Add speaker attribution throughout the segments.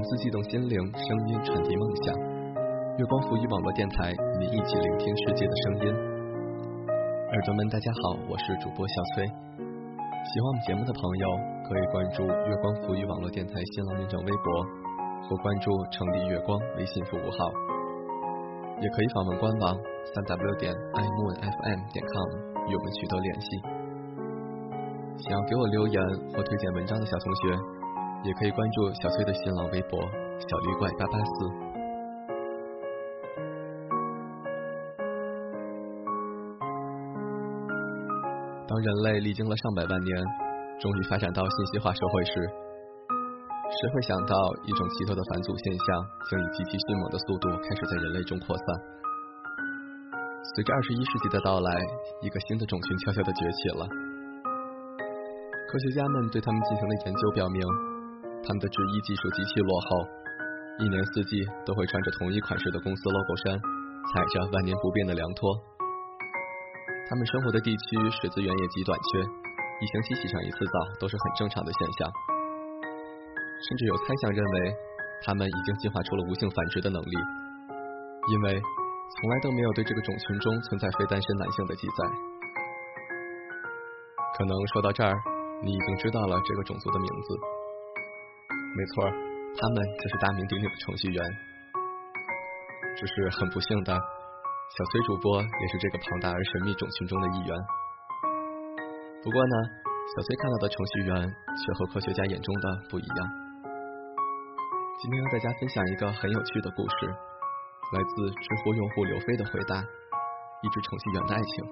Speaker 1: 文字悸动心灵，声音传递梦想。月光浮语网络电台，与您一起聆听世界的声音。耳朵们，大家好，我是主播小崔。喜欢我们节目的朋友，可以关注月光浮语网络电台新浪认证微博，或关注“成立月光”微信服务号，也可以访问官网三 w 点 imoonfm 点 com 与我们取得联系。想要给我留言或推荐文章的小同学。也可以关注小崔的新浪微博“小绿怪八八四”。当人类历经了上百万年，终于发展到信息化社会时，谁会想到一种奇特的返祖现象将以极其迅猛的速度开始在人类中扩散？随着二十一世纪的到来，一个新的种群悄悄的崛起了。科学家们对他们进行的研究表明。他们的制衣技术极其落后，一年四季都会穿着同一款式的公司 logo 衫，踩着万年不变的凉拖。他们生活的地区水资源也极短缺，一星期洗上一次澡都是很正常的现象。甚至有猜想认为，他们已经进化出了无性繁殖的能力，因为从来都没有对这个种群中存在非单身男性的记载。可能说到这儿，你已经知道了这个种族的名字。没错，他们就是大名鼎鼎的程序员。只是很不幸的，小崔主播也是这个庞大而神秘种群中的一员。不过呢，小崔看到的程序员却和科学家眼中的不一样。今天和大家分享一个很有趣的故事，来自知乎用户刘飞的回答：一只程序员的爱情。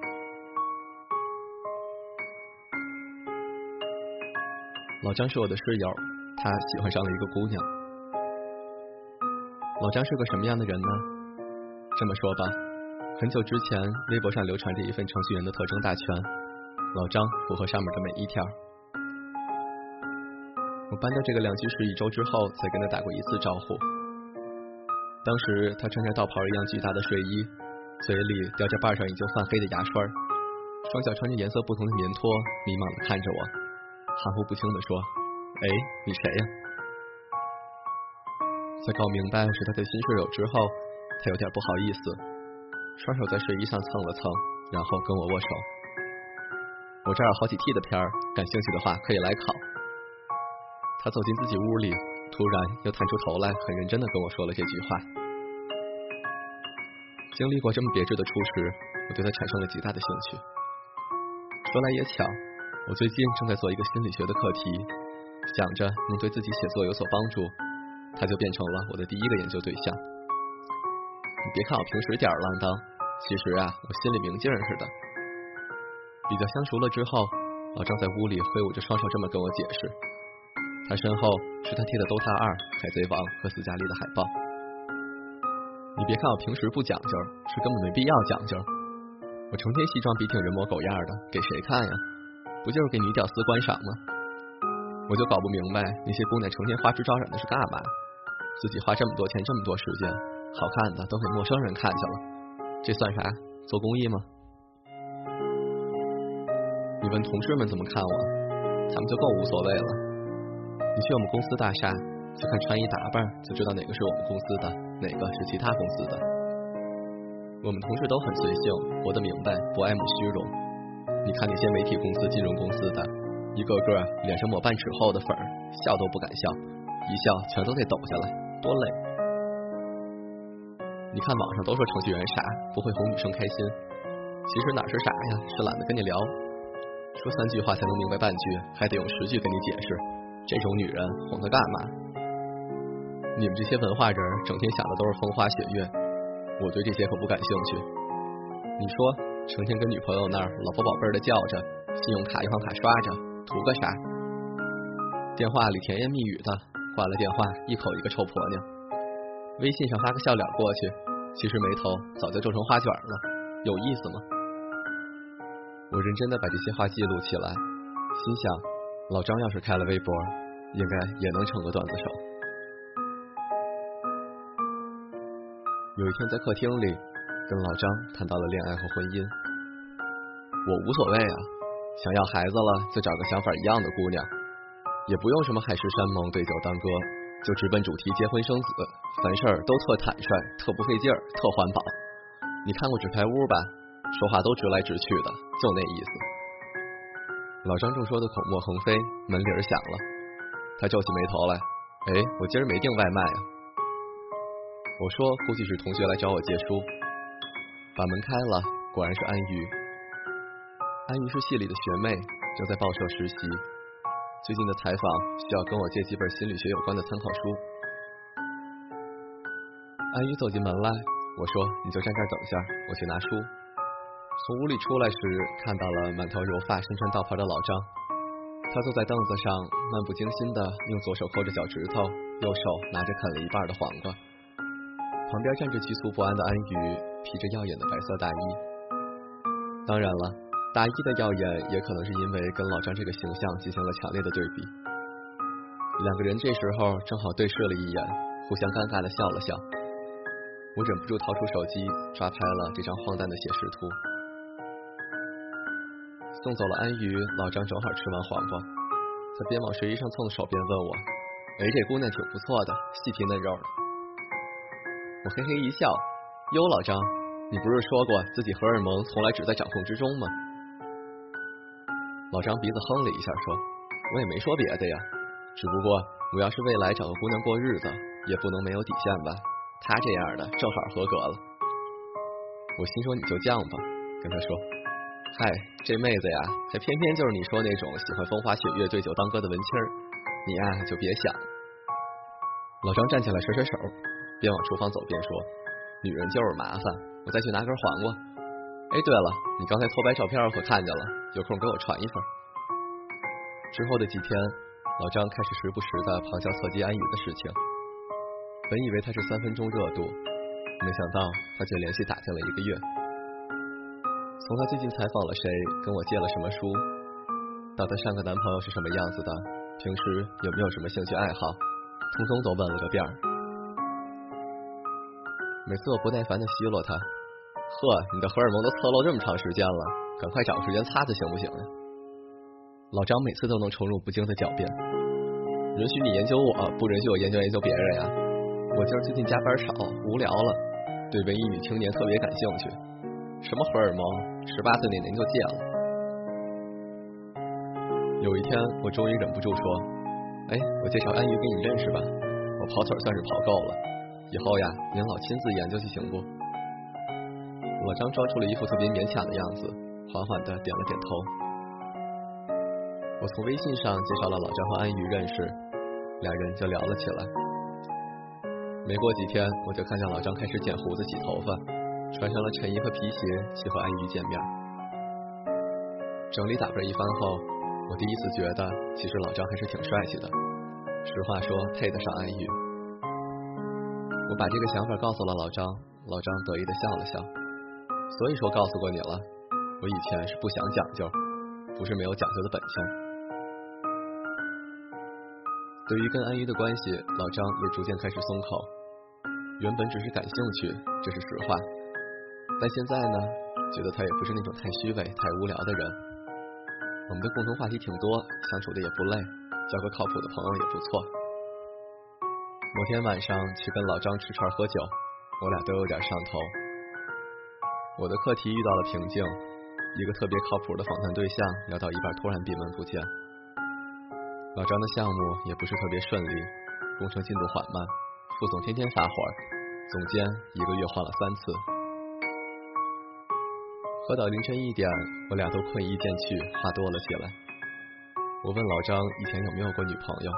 Speaker 1: 老张是我的室友。他喜欢上了一个姑娘。老张是个什么样的人呢？这么说吧，很久之前，微博上流传着一份程序员的特征大全，老张符合上面的每一条。我搬到这个两居室一周之后，才跟他打过一次招呼。当时他穿着道袍一样巨大的睡衣，嘴里叼着瓣上已经泛黑的牙刷，双脚穿着颜色不同的棉拖，迷茫的看着我，含糊不清的说。哎，你谁呀？在搞明白是他的新室友之后，他有点不好意思，双手在睡衣上蹭了蹭，然后跟我握手。我这儿有好几 T 的片儿，感兴趣的话可以来考。他走进自己屋里，突然又探出头来，很认真的跟我说了这句话。经历过这么别致的初识，我对他产生了极大的兴趣。说来也巧，我最近正在做一个心理学的课题。想着能对自己写作有所帮助，他就变成了我的第一个研究对象。你别看我平时吊儿郎当，其实啊，我心里明镜似的。比较相熟了之后，老张在屋里挥舞着双手，这么跟我解释。他身后是他贴的《DOTA 二》《海贼王》和《斯嘉丽》的海报。你别看我平时不讲究，是根本没必要讲究。我成天西装笔挺、人模狗样的，给谁看呀？不就是给女屌丝观赏吗？我就搞不明白那些姑娘成天花枝招展的是干嘛？自己花这么多钱这么多时间，好看的都给陌生人看去了，这算啥？做公益吗？你问同事们怎么看我，他们就更无所谓了。你去我们公司大厦，就看穿衣打扮，就知道哪个是我们公司的，哪个是其他公司的。我们同事都很随性，活得明白，不爱慕虚荣。你看那些媒体公司、金融公司的。一个个脸上抹半尺厚的粉，笑都不敢笑，一笑全都得抖下来，多累！你看网上都说程序员傻，不会哄女生开心，其实哪是傻呀，是懒得跟你聊，说三句话才能明白半句，还得用十句跟你解释，这种女人哄她干嘛？你们这些文化人整天想的都是风花雪月，我对这些可不感兴趣。你说，成天跟女朋友那儿老婆宝贝的叫着，信用卡银行卡刷着。图个啥？电话里甜言蜜语的，挂了电话一口一个臭婆娘。微信上发个笑脸过去，其实眉头早就皱成花卷了，有意思吗？我认真的把这些话记录起来，心想，老张要是开了微博，应该也能成个段子手。有一天在客厅里，跟老张谈到了恋爱和婚姻，我无所谓啊。想要孩子了，就找个想法一样的姑娘，也不用什么海誓山盟、对酒当歌，就直奔主题结婚生子，凡事都特坦率，特不费劲儿，特环保。你看过纸牌屋吧？说话都直来直去的，就那意思。老张正说的口沫横飞，门铃响了，他皱起眉头来。哎，我今儿没订外卖啊。我说估计是同学来找我借书。把门开了，果然是安于。安于是系里的学妹，正在报社实习。最近的采访需要跟我借几本心理学有关的参考书。安于走进门来，我说你就站这儿等下，我去拿书。从屋里出来时，看到了满头油发、身穿道袍的老张。他坐在凳子上，漫不经心的用左手抠着脚趾头，右手拿着啃了一半的黄瓜。旁边站着局促不安的安于，披着耀眼的白色大衣。当然了，大衣的耀眼也可能是因为跟老张这个形象进行了强烈的对比。两个人这时候正好对视了一眼，互相尴尬的笑了笑。我忍不住掏出手机，抓拍了这张荒诞的写实图。送走了安于，老张正好吃完黄瓜，他边往睡衣上蹭手边问我：“哎，这姑娘挺不错的，细皮嫩肉的。”我嘿嘿一笑，哟，老张，你不是说过自己荷尔蒙从来只在掌控之中吗？老张鼻子哼了一下，说：“我也没说别的呀，只不过我要是未来找个姑娘过日子，也不能没有底线吧？她这样的正好合格了。”我心说你就犟吧，跟他说：“嗨，这妹子呀，还偏偏就是你说那种喜欢风花雪月、对酒当歌的文青儿，你呀就别想。”老张站起来甩甩手。边往厨房走边说：“女人就是麻烦，我再去拿根黄瓜。哎，对了，你刚才偷拍照片可看见了？有空给我传一份。”之后的几天，老张开始时不时的旁敲侧击安宇的事情。本以为他是三分钟热度，没想到他却连续打听了一个月。从他最近采访了谁，跟我借了什么书，到他上个男朋友是什么样子的，平时有没有什么兴趣爱好，通通都问了个遍儿。每次我不耐烦的奚落他，呵，你的荷尔蒙都侧漏这么长时间了，赶快找个时间擦擦行不行呀？老张每次都能宠辱不惊的狡辩，允许你研究我，不允许我研究研究别人呀。我今儿最近加班少，无聊了，对文艺女青年特别感兴趣。什么荷尔蒙，十八岁那年就戒了。有一天，我终于忍不住说，哎，我介绍安于给你认识吧，我跑腿算是跑够了。以后呀，您老亲自研究去行不？老张装出了一副特别勉强的样子，缓缓的点了点头。我从微信上介绍了老张和安宇认识，俩人就聊了起来。没过几天，我就看见老张开始剪胡子、洗头发，穿上了衬衣和皮鞋去和安宇见面。整理打扮一番后，我第一次觉得，其实老张还是挺帅气的。实话说，配得上安宇。我把这个想法告诉了老张，老张得意的笑了笑。所以说告诉过你了，我以前是不想讲究，不是没有讲究的本性。对于跟安于的关系，老张也逐渐开始松口。原本只是感兴趣，这是实话。但现在呢，觉得他也不是那种太虚伪、太无聊的人。我们的共同话题挺多，相处的也不累，交个靠谱的朋友也不错。某天晚上去跟老张吃串喝酒，我俩都有点上头。我的课题遇到了瓶颈，一个特别靠谱的访谈对象聊到一半突然闭门不见。老张的项目也不是特别顺利，工程进度缓慢，副总天天发火，总监一个月换了三次。喝到凌晨一点，我俩都困意渐去，话多了起来。我问老张以前有没有过女朋友。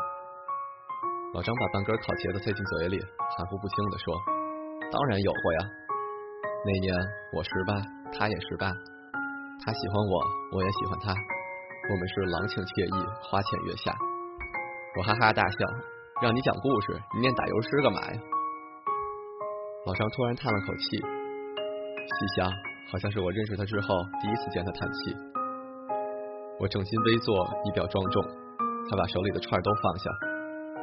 Speaker 1: 老张把半根烤茄子塞进嘴里，含糊不清的说：“当然有过呀，那年我十八，他也十八，他喜欢我，我也喜欢他，我们是郎情妾意，花前月下。”我哈哈大笑，让你讲故事，你念打油诗干嘛呀？老张突然叹了口气，细想，好像是我认识他之后第一次见他叹气。我正襟危坐，仪表庄重，他把手里的串都放下。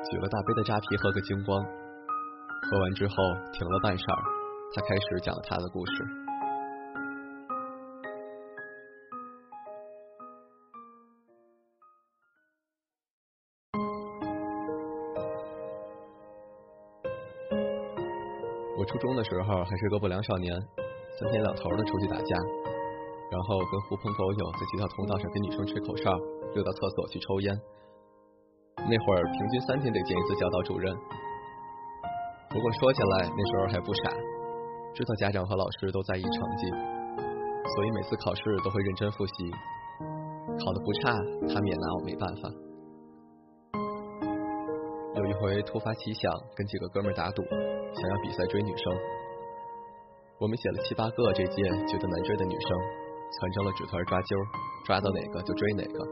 Speaker 1: 举了大杯的扎啤喝个精光，喝完之后停了半晌，他开始讲他的故事。我初中的时候还是个不良少年，三天两头的出去打架，然后跟狐朋狗友在学校通道上跟女生吹口哨，溜到厕所去抽烟。那会儿平均三天得见一次教导主任。不过说起来那时候还不傻，知道家长和老师都在意成绩，所以每次考试都会认真复习，考的不差，他们也拿我没办法。有一回突发奇想，跟几个哥们打赌，想要比赛追女生。我们写了七八个这届觉得难追的女生，攒成了纸团抓阄，抓到哪个就追哪个。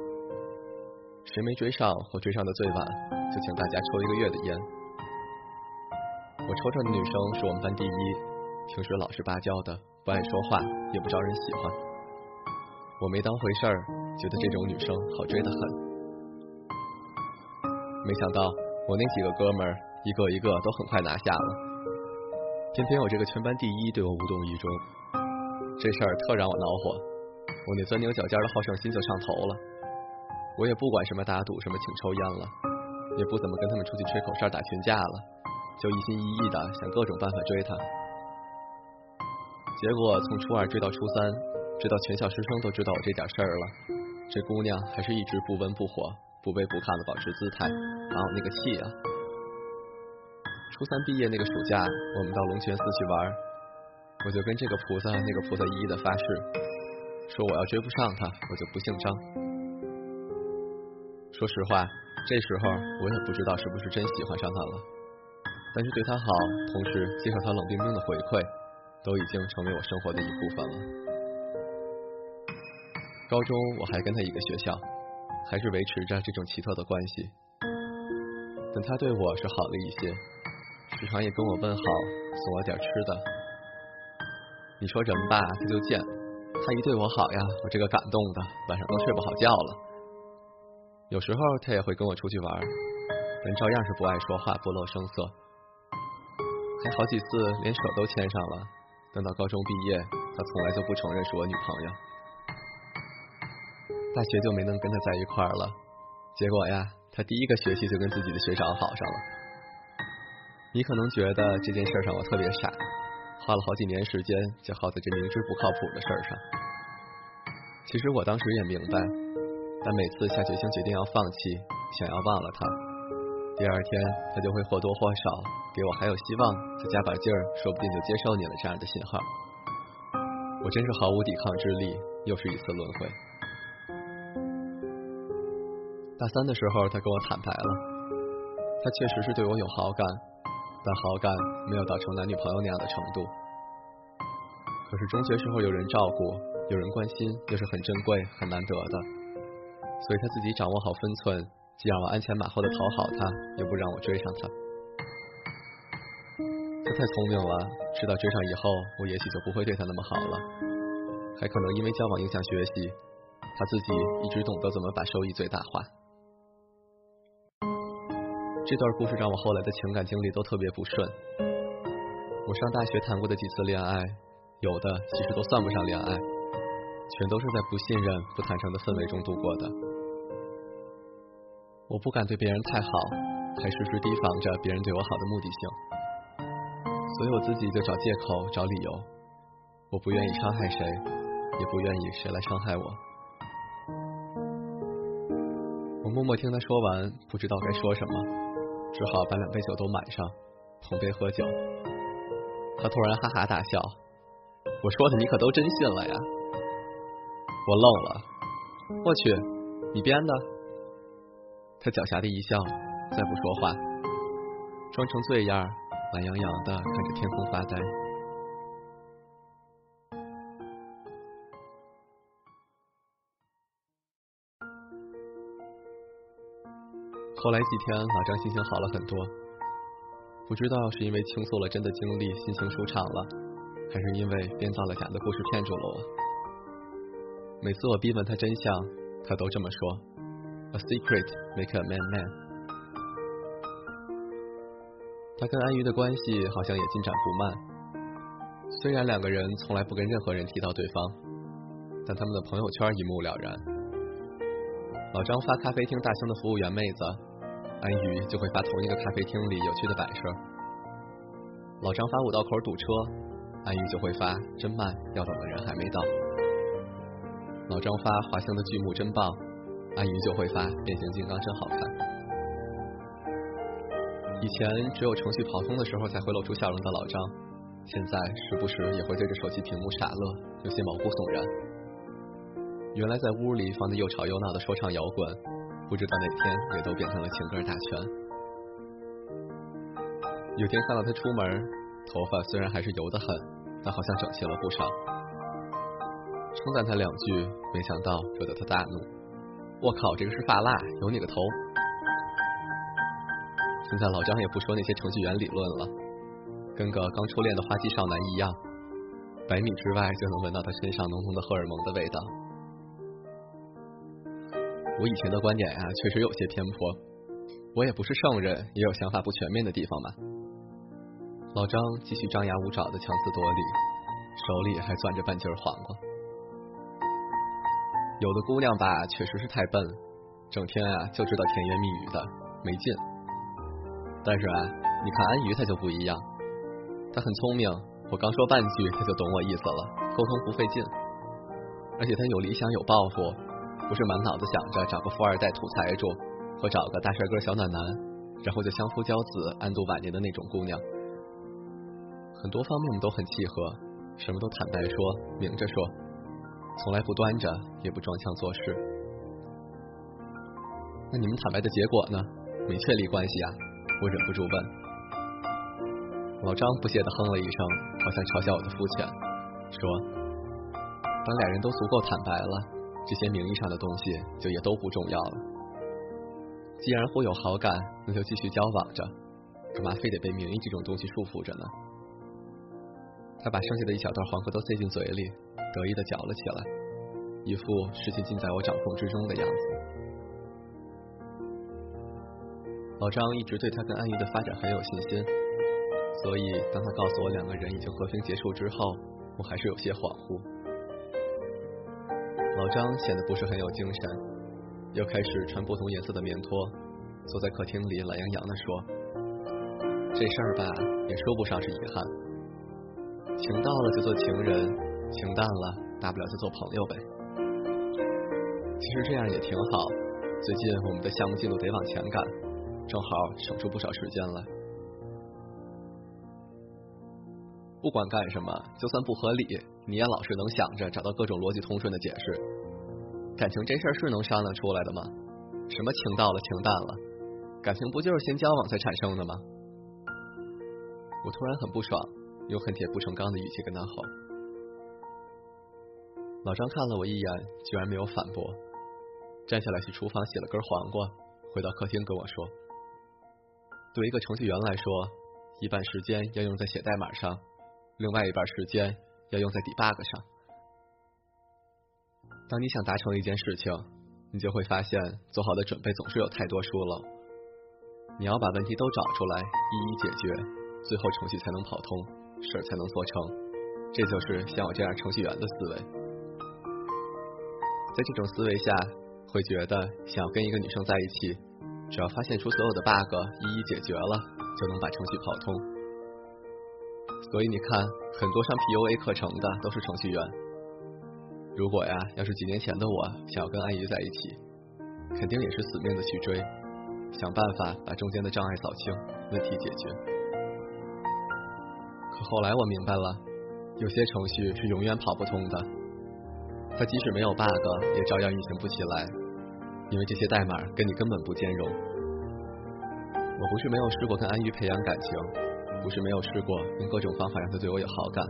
Speaker 1: 谁没追上或追上的最晚，就请大家抽一个月的烟。我抽中的女生是我们班第一，平时老实巴交的，不爱说话，也不招人喜欢。我没当回事儿，觉得这种女生好追得很。没想到。我那几个哥们儿，一个一个都很快拿下了，偏偏我这个全班第一对我无动于衷，这事儿特让我恼火，我那钻牛角尖的好胜心就上头了。我也不管什么打赌，什么请抽烟了，也不怎么跟他们出去吹口哨打群架了，就一心一意的想各种办法追她。结果从初二追到初三，追到全校师生都知道我这点事儿了，这姑娘还是一直不温不火。不卑不亢的保持姿态，把我那个气啊！初三毕业那个暑假，我们到龙泉寺去玩，我就跟这个菩萨那个菩萨一一的发誓，说我要追不上她，我就不姓张。说实话，这时候我也不知道是不是真喜欢上她了，但是对她好，同时接受她冷冰冰的回馈，都已经成为我生活的一部分了。高中我还跟他一个学校。还是维持着这种奇特的关系，但他对我是好了一些，时常也跟我问好，送我点吃的。你说人吧，他就贱，他一对我好呀，我这个感动的晚上都睡不好觉了。有时候他也会跟我出去玩，但照样是不爱说话，不露声色，还好几次连手都牵上了。等到高中毕业，他从来就不承认是我女朋友。大学就没能跟他在一块儿了，结果呀，他第一个学期就跟自己的学长好上了。你可能觉得这件事上我特别傻，花了好几年时间就耗在这明知不靠谱的事儿上。其实我当时也明白，但每次下决心决定要放弃，想要忘了他，第二天他就会或多或少给我还有希望，再加把劲儿，说不定就接受你了这样的信号。我真是毫无抵抗之力，又是一次轮回。大三的时候，他跟我坦白了，他确实是对我有好感，但好感没有到成男女朋友那样的程度。可是中学时候有人照顾，有人关心，又是很珍贵、很难得的，所以他自己掌握好分寸，既让我鞍前马后的讨好他，也不让我追上他。他太聪明了，知道追上以后，我也许就不会对他那么好了，还可能因为交往影响学习，他自己一直懂得怎么把收益最大化。这段故事让我后来的情感经历都特别不顺。我上大学谈过的几次恋爱，有的其实都算不上恋爱，全都是在不信任、不坦诚的氛围中度过的。我不敢对别人太好，还时时提防着别人对我好的目的性，所以我自己就找借口、找理由。我不愿意伤害谁，也不愿意谁来伤害我。我默默听他说完，不知道该说什么。只好把两杯酒都满上，碰杯喝酒。他突然哈哈大笑，我说的你可都真信了呀！我愣了，我去，你编的？他狡黠的一笑，再不说话，装成醉样，懒洋洋的看着天空发呆。后来几天，老张心情好了很多。不知道是因为倾诉了真的经历，心情舒畅了，还是因为编造了假的故事骗住了我。每次我逼问他真相，他都这么说：“A secret make a man man。”他跟安于的关系好像也进展不慢。虽然两个人从来不跟任何人提到对方，但他们的朋友圈一目了然。老张发咖啡厅大厅的服务员妹子。安于就会发同一个咖啡厅里有趣的摆设。老张发五道口堵车，安于就会发真慢，要等的人还没到。老张发华星的剧目真棒，阿姨就会发变形金刚真好看。以前只有程序跑通的时候才会露出笑容的老张，现在时不时也会对着手机屏幕傻乐，有些毛骨悚然。原来在屋里放的又吵又闹的说唱摇滚，不知道哪天也都变成了情歌大全。有天看到他出门，头发虽然还是油得很，但好像整齐了不少。称赞他两句，没想到惹得他大怒。我靠，这个是发蜡，有你个头！现在老张也不说那些程序员理论了，跟个刚初恋的花季少男一样，百米之外就能闻到他身上浓浓的荷尔蒙的味道。我以前的观点呀，确实有些偏颇。我也不是圣人，也有想法不全面的地方嘛。老张继续张牙舞爪的强词夺理，手里还攥着半截黄瓜。有的姑娘吧，确实是太笨，整天啊就知道甜言蜜语的，没劲。但是啊，你看安于她就不一样，她很聪明，我刚说半句，她就懂我意思了，沟通不费劲。而且她有理想有抱负，不是满脑子想着找个富二代土财主，或找个大帅哥小暖男，然后就相夫教子，安度晚年的那种姑娘。很多方面都很契合，什么都坦白说，明着说，从来不端着，也不装腔作势。那你们坦白的结果呢？没确立关系啊？我忍不住问。老张不屑的哼了一声，好像嘲笑我的肤浅，说：“当俩人都足够坦白了，这些名义上的东西就也都不重要了。既然互有好感，那就继续交往着，干嘛非得被名义这种东西束缚着呢？”他把剩下的一小段黄瓜都塞进嘴里，得意的嚼了起来，一副事情尽在我掌控之中的样子。老张一直对他跟安怡的发展很有信心，所以当他告诉我两个人已经和平结束之后，我还是有些恍惚。老张显得不是很有精神，又开始穿不同颜色的棉拖，坐在客厅里懒洋洋的说：“这事儿吧，也说不上是遗憾。”情到了就做情人，情淡了大不了就做朋友呗。其实这样也挺好。最近我们的项目进度得往前赶，正好省出不少时间来。不管干什么，就算不合理，你也老是能想着找到各种逻辑通顺的解释。感情这事儿是能商量出来的吗？什么情到了情淡了？感情不就是先交往才产生的吗？我突然很不爽。用恨铁不成钢的语气跟他吼。老张看了我一眼，居然没有反驳，站起来去厨房洗了根黄瓜，回到客厅跟我说：“对一个程序员来说，一半时间要用在写代码上，另外一半时间要用在 debug 上。当你想达成一件事情，你就会发现做好的准备总是有太多疏漏。你要把问题都找出来，一一解决，最后程序才能跑通。”事儿才能做成，这就是像我这样程序员的思维。在这种思维下，会觉得想要跟一个女生在一起，只要发现出所有的 bug，一一解决了，就能把程序跑通。所以你看，很多上 PUA 课程的都是程序员。如果呀，要是几年前的我想要跟安姨在一起，肯定也是死命的去追，想办法把中间的障碍扫清，问题解决。可后来我明白了，有些程序是永远跑不通的。它即使没有 bug，也照样运行不起来，因为这些代码跟你根本不兼容。我不是没有试过跟安于培养感情，不是没有试过用各种方法让他对我有好感，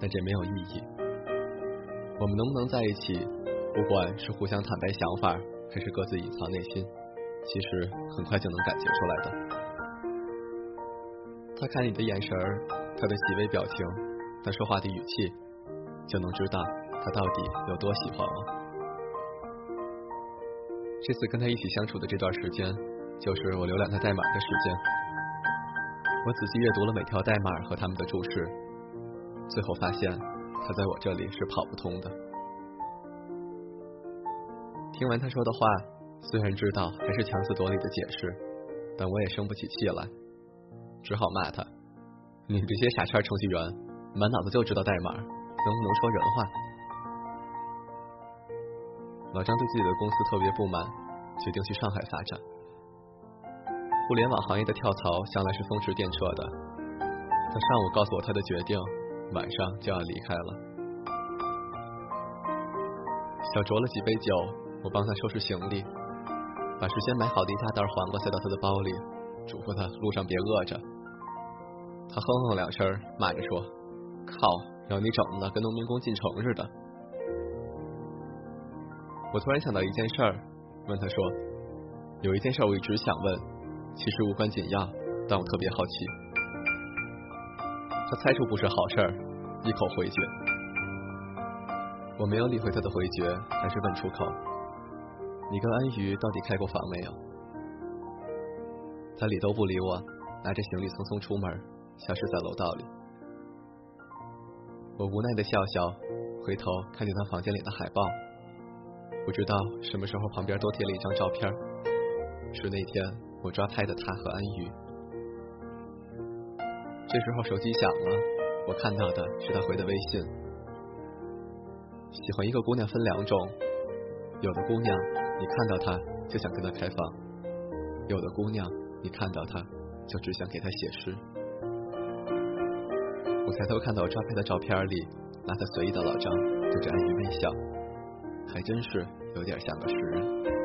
Speaker 1: 但这没有意义。我们能不能在一起，不管是互相坦白想法，还是各自隐藏内心，其实很快就能感觉出来的。他看你的眼神儿。他的细微表情，他说话的语气，就能知道他到底有多喜欢我。这次跟他一起相处的这段时间，就是我浏览他代码的时间。我仔细阅读了每条代码和他们的注释，最后发现他在我这里是跑不通的。听完他说的话，虽然知道还是强词夺理的解释，但我也生不起气来，只好骂他。你这些傻叉程序员，满脑子就知道代码，能不能说人话？老张对自己的公司特别不满，决定去上海发展。互联网行业的跳槽向来是风驰电掣的。他上午告诉我他的决定，晚上就要离开了。小酌了几杯酒，我帮他收拾行李，把事先买好的一大袋黄瓜塞到他的包里，嘱咐他路上别饿着。他哼哼两声，骂着说：“靠，让你整的跟农民工进城似的。”我突然想到一件事儿，问他说：“有一件事我一直想问，其实无关紧要，但我特别好奇。”他猜出不是好事儿，一口回绝。我没有理会他的回绝，还是问出口：“你跟安瑜到底开过房没有？”他理都不理我，拿着行李匆匆出门，消失在楼道里。我无奈的笑笑，回头看见他房间里的海报。不知道什么时候旁边多贴了一张照片，是那天我抓拍的他和安宇。这时候手机响了，我看到的是他回的微信。喜欢一个姑娘分两种，有的姑娘你看到她就想跟她开房，有的姑娘你看到她就只想给她写诗。我抬头看到抓拍的照片里，那他随意的老张对着安妮微笑。还真是有点像个诗人。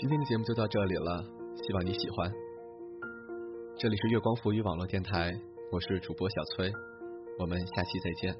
Speaker 1: 今天的节目就到这里了，希望你喜欢。这里是月光浮语网络电台，我是主播小崔，我们下期再见。